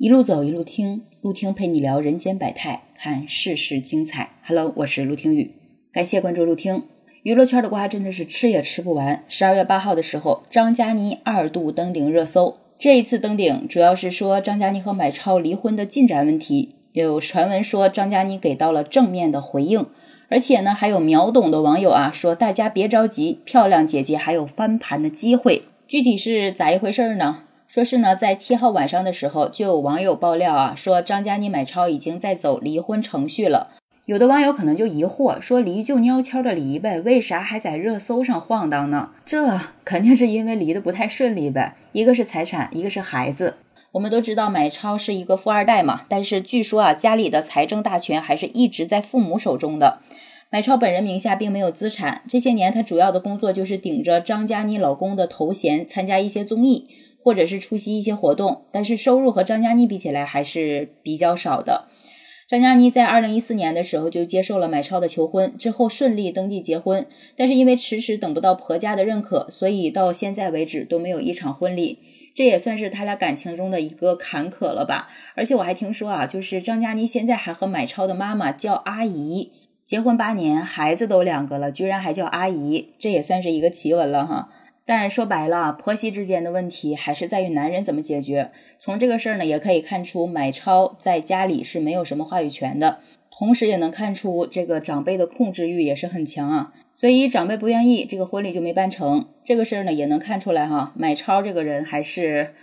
一路走，一路听，路听陪你聊人间百态，看世事精彩。Hello，我是陆听雨，感谢关注陆听。娱乐圈的瓜真的是吃也吃不完。十二月八号的时候，张嘉倪二度登顶热搜。这一次登顶主要是说张嘉倪和买超离婚的进展问题。有传闻说张嘉倪给到了正面的回应，而且呢，还有秒懂的网友啊说大家别着急，漂亮姐姐还有翻盘的机会。具体是咋一回事呢？说是呢，在七号晚上的时候，就有网友爆料啊，说张嘉倪买超已经在走离婚程序了。有的网友可能就疑惑，说离就悄悄的离呗，为啥还在热搜上晃荡呢？这肯定是因为离得不太顺利呗。一个是财产，一个是孩子。我们都知道买超是一个富二代嘛，但是据说啊，家里的财政大权还是一直在父母手中的。买超本人名下并没有资产，这些年他主要的工作就是顶着张嘉倪老公的头衔参加一些综艺。或者是出席一些活动，但是收入和张嘉倪比起来还是比较少的。张嘉倪在二零一四年的时候就接受了买超的求婚，之后顺利登记结婚，但是因为迟迟等不到婆家的认可，所以到现在为止都没有一场婚礼。这也算是他俩感情中的一个坎坷了吧？而且我还听说啊，就是张嘉倪现在还和买超的妈妈叫阿姨，结婚八年，孩子都两个了，居然还叫阿姨，这也算是一个奇闻了哈。但说白了，婆媳之间的问题还是在于男人怎么解决。从这个事儿呢，也可以看出买超在家里是没有什么话语权的，同时也能看出这个长辈的控制欲也是很强啊。所以长辈不愿意，这个婚礼就没办成。这个事儿呢，也能看出来哈，买超这个人还是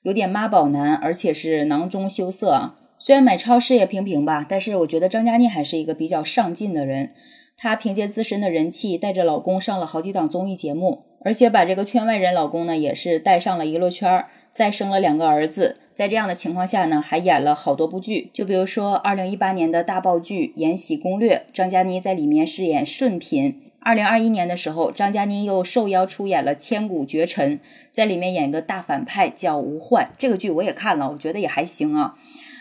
有点妈宝男，而且是囊中羞涩。虽然买超事业平平吧，但是我觉得张嘉倪还是一个比较上进的人。她凭借自身的人气，带着老公上了好几档综艺节目，而且把这个圈外人老公呢也是带上了娱乐圈儿，再生了两个儿子。在这样的情况下呢，还演了好多部剧，就比如说二零一八年的大爆剧《延禧攻略》，张嘉倪在里面饰演顺嫔。二零二一年的时候，张嘉倪又受邀出演了《千古绝尘》，在里面演一个大反派叫吴焕。这个剧我也看了，我觉得也还行啊。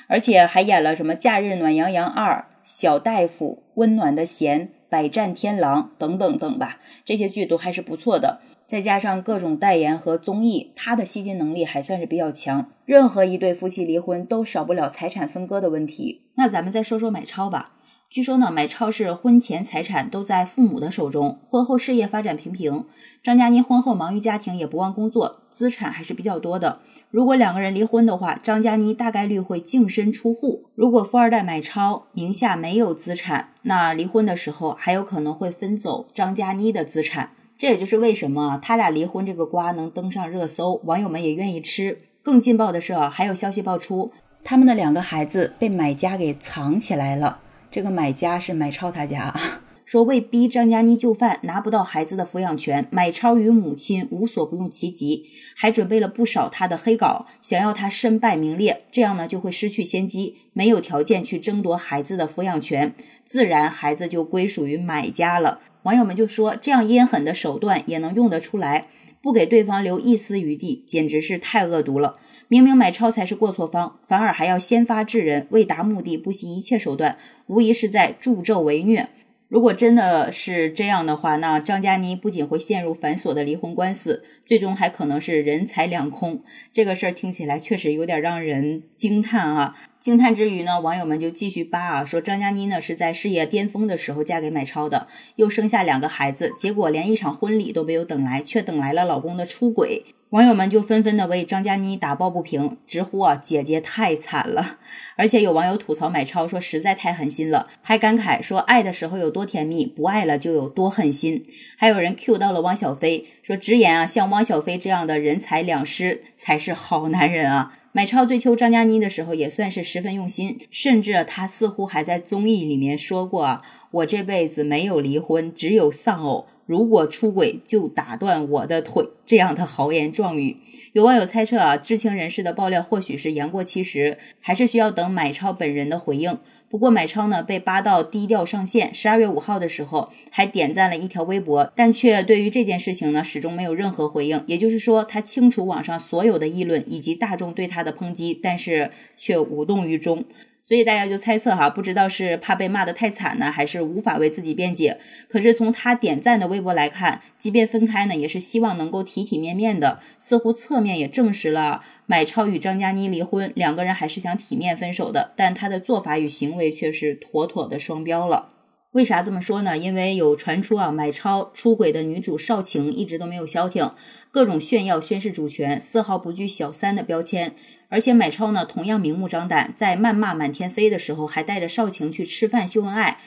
而且还演了什么《假日暖洋洋二》《小大夫》《温暖的弦》。百战天狼等等等吧，这些剧都还是不错的。再加上各种代言和综艺，他的吸金能力还算是比较强。任何一对夫妻离婚都少不了财产分割的问题。那咱们再说说买超吧。据说呢，买超是婚前财产都在父母的手中，婚后事业发展平平。张嘉倪婚后忙于家庭，也不忘工作，资产还是比较多的。如果两个人离婚的话，张嘉倪大概率会净身出户。如果富二代买超名下没有资产，那离婚的时候还有可能会分走张嘉倪的资产。这也就是为什么他俩离婚这个瓜能登上热搜，网友们也愿意吃。更劲爆的是啊，还有消息爆出，他们的两个孩子被买家给藏起来了。这个买家是买超他家，说为逼张嘉倪就范，拿不到孩子的抚养权，买超与母亲无所不用其极，还准备了不少他的黑稿，想要他身败名裂，这样呢就会失去先机，没有条件去争夺孩子的抚养权，自然孩子就归属于买家了。网友们就说，这样阴狠的手段也能用得出来，不给对方留一丝余地，简直是太恶毒了。明明买超才是过错方，反而还要先发制人，为达目的不惜一切手段，无疑是在助纣为虐。如果真的是这样的话，那张嘉倪不仅会陷入繁琐的离婚官司，最终还可能是人财两空。这个事儿听起来确实有点让人惊叹啊！惊叹之余呢，网友们就继续扒啊，说张嘉倪呢是在事业巅峰的时候嫁给买超的，又生下两个孩子，结果连一场婚礼都没有等来，却等来了老公的出轨。网友们就纷纷的为张嘉倪打抱不平，直呼啊姐姐太惨了。而且有网友吐槽买超说实在太狠心了，还感慨说爱的时候有多甜蜜，不爱了就有多狠心。还有人 Q 到了汪小菲，说直言啊，像汪小菲这样的人财两失才是好男人啊。买超追求张嘉倪的时候也算是十分用心，甚至他似乎还在综艺里面说过啊，我这辈子没有离婚，只有丧偶。如果出轨就打断我的腿，这样的豪言壮语，有网友猜测啊，知情人士的爆料或许是言过其实，还是需要等买超本人的回应。不过买超呢被扒到低调上线，十二月五号的时候还点赞了一条微博，但却对于这件事情呢始终没有任何回应。也就是说，他清楚网上所有的议论以及大众对他的抨击，但是却无动于衷。所以大家就猜测哈，不知道是怕被骂得太惨呢，还是无法为自己辩解。可是从他点赞的微博来看，即便分开呢，也是希望能够体体面面的，似乎侧面也证实了买超与张嘉倪离婚，两个人还是想体面分手的。但他的做法与行为却是妥妥的双标了。为啥这么说呢？因为有传出啊，买超出轨的女主邵晴一直都没有消停，各种炫耀、宣示主权，丝毫不惧小三的标签。而且买超呢，同样明目张胆，在谩骂满天飞的时候，还带着邵晴去吃饭秀恩爱，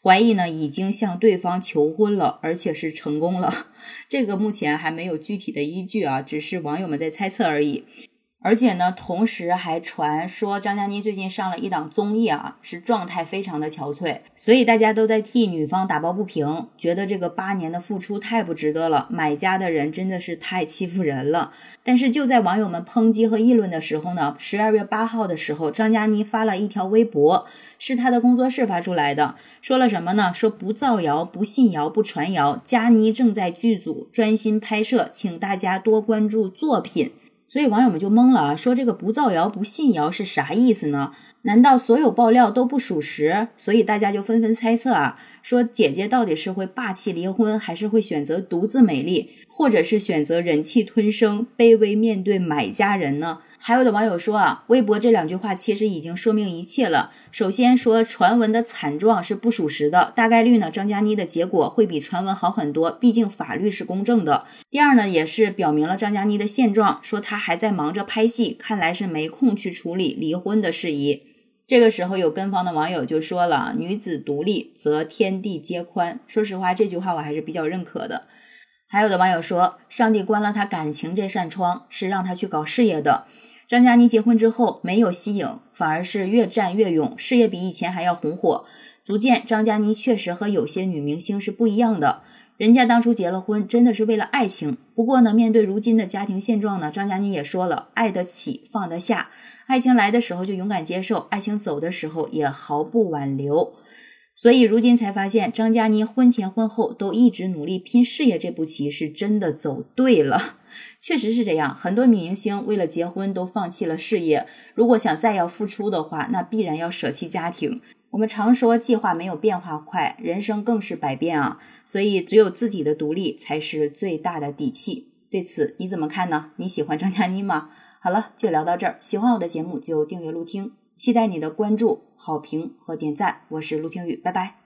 怀疑呢已经向对方求婚了，而且是成功了。这个目前还没有具体的依据啊，只是网友们在猜测而已。而且呢，同时还传说张嘉倪最近上了一档综艺啊，是状态非常的憔悴，所以大家都在替女方打抱不平，觉得这个八年的付出太不值得了，买家的人真的是太欺负人了。但是就在网友们抨击和议论的时候呢，十二月八号的时候，张嘉倪发了一条微博，是她的工作室发出来的，说了什么呢？说不造谣，不信谣，不传谣，嘉倪正在剧组专心拍摄，请大家多关注作品。所以网友们就懵了啊，说这个不造谣不信谣是啥意思呢？难道所有爆料都不属实？所以大家就纷纷猜测啊，说姐姐到底是会霸气离婚，还是会选择独自美丽，或者是选择忍气吞声，卑微面对买家人呢？还有的网友说啊，微博这两句话其实已经说明一切了。首先说传闻的惨状是不属实的，大概率呢张嘉倪的结果会比传闻好很多，毕竟法律是公正的。第二呢，也是表明了张嘉倪的现状，说她还在忙着拍戏，看来是没空去处理离婚的事宜。这个时候有跟方的网友就说了，女子独立则天地皆宽。说实话，这句话我还是比较认可的。还有的网友说，上帝关了他感情这扇窗，是让他去搞事业的。张嘉倪结婚之后没有息影，反而是越战越勇，事业比以前还要红火，足见张嘉倪确实和有些女明星是不一样的。人家当初结了婚，真的是为了爱情。不过呢，面对如今的家庭现状呢，张嘉倪也说了，爱得起，放得下，爱情来的时候就勇敢接受，爱情走的时候也毫不挽留。所以如今才发现，张嘉倪婚前婚后都一直努力拼事业，这步棋是真的走对了。确实是这样，很多女明星为了结婚都放弃了事业。如果想再要付出的话，那必然要舍弃家庭。我们常说计划没有变化快，人生更是百变啊。所以只有自己的独立才是最大的底气。对此你怎么看呢？你喜欢张嘉倪吗？好了，就聊到这儿。喜欢我的节目就订阅陆听，期待你的关注、好评和点赞。我是陆听雨，拜拜。